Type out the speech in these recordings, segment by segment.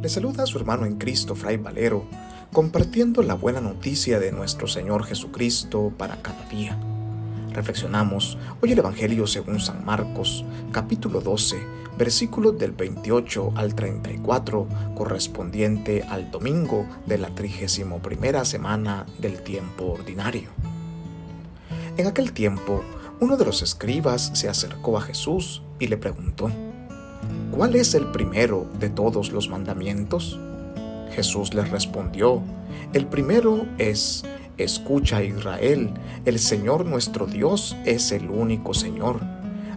Le saluda a su hermano en Cristo, Fray Valero, compartiendo la buena noticia de nuestro Señor Jesucristo para cada día. Reflexionamos hoy el Evangelio según San Marcos, capítulo 12, versículos del 28 al 34, correspondiente al domingo de la 31 semana del tiempo ordinario. En aquel tiempo, uno de los escribas se acercó a Jesús y le preguntó, ¿cuál es el primero de todos los mandamientos? Jesús les respondió, el primero es, escucha Israel, el Señor nuestro Dios es el único Señor.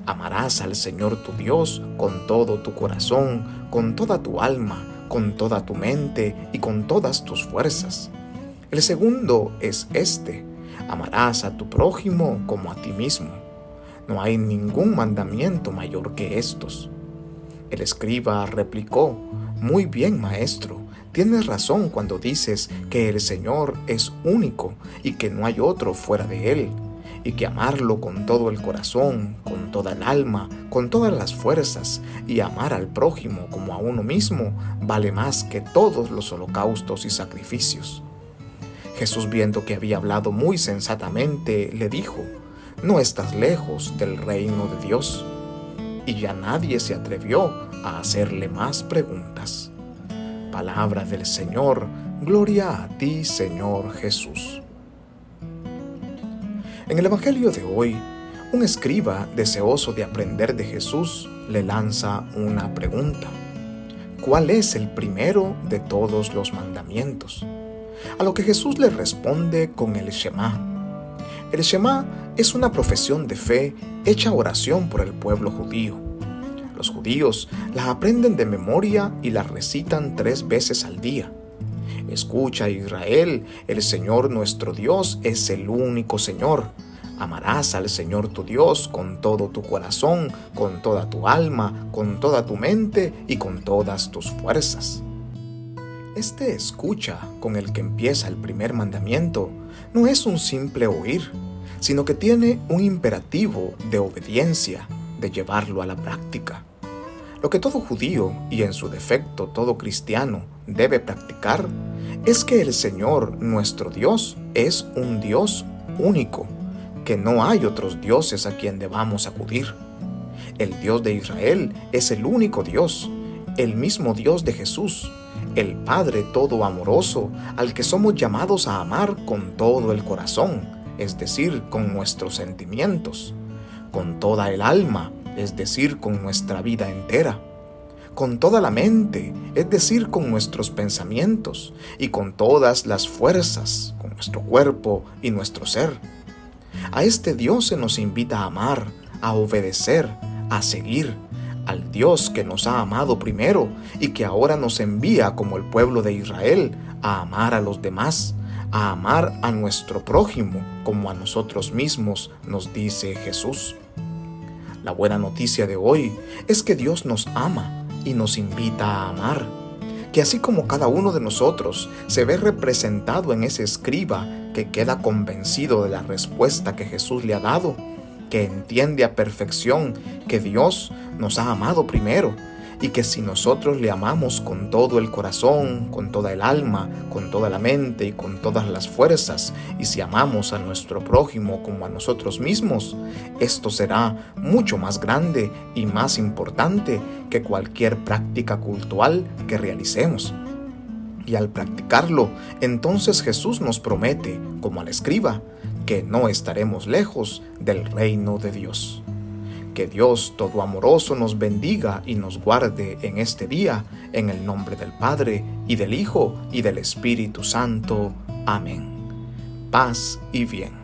Amarás al Señor tu Dios con todo tu corazón, con toda tu alma, con toda tu mente y con todas tus fuerzas. El segundo es este, amarás a tu prójimo como a ti mismo. No hay ningún mandamiento mayor que estos. El escriba replicó, Muy bien, maestro, tienes razón cuando dices que el Señor es único y que no hay otro fuera de Él, y que amarlo con todo el corazón, con toda el alma, con todas las fuerzas, y amar al prójimo como a uno mismo, vale más que todos los holocaustos y sacrificios. Jesús viendo que había hablado muy sensatamente, le dijo, No estás lejos del reino de Dios y ya nadie se atrevió a hacerle más preguntas. Palabra del Señor, gloria a ti Señor Jesús. En el Evangelio de hoy, un escriba deseoso de aprender de Jesús le lanza una pregunta. ¿Cuál es el primero de todos los mandamientos? A lo que Jesús le responde con el Shema el Shema es una profesión de fe hecha oración por el pueblo judío. Los judíos la aprenden de memoria y la recitan tres veces al día. Escucha Israel, el Señor nuestro Dios es el único Señor. Amarás al Señor tu Dios con todo tu corazón, con toda tu alma, con toda tu mente y con todas tus fuerzas. Este escucha con el que empieza el primer mandamiento no es un simple oír, sino que tiene un imperativo de obediencia, de llevarlo a la práctica. Lo que todo judío y en su defecto todo cristiano debe practicar es que el Señor nuestro Dios es un Dios único, que no hay otros dioses a quien debamos acudir. El Dios de Israel es el único Dios, el mismo Dios de Jesús, el Padre todo amoroso, al que somos llamados a amar con todo el corazón, es decir, con nuestros sentimientos, con toda el alma, es decir, con nuestra vida entera, con toda la mente, es decir, con nuestros pensamientos, y con todas las fuerzas, con nuestro cuerpo y nuestro ser. A este Dios se nos invita a amar, a obedecer, a seguir, al Dios que nos ha amado primero y que ahora nos envía como el pueblo de Israel a amar a los demás, a amar a nuestro prójimo como a nosotros mismos, nos dice Jesús. La buena noticia de hoy es que Dios nos ama y nos invita a amar, que así como cada uno de nosotros se ve representado en ese escriba que queda convencido de la respuesta que Jesús le ha dado, que entiende a perfección que Dios nos ha amado primero y que si nosotros le amamos con todo el corazón, con toda el alma, con toda la mente y con todas las fuerzas, y si amamos a nuestro prójimo como a nosotros mismos, esto será mucho más grande y más importante que cualquier práctica cultural que realicemos. Y al practicarlo, entonces Jesús nos promete, como al escriba, que no estaremos lejos del reino de Dios. Que Dios todo amoroso nos bendiga y nos guarde en este día, en el nombre del Padre, y del Hijo, y del Espíritu Santo. Amén. Paz y bien.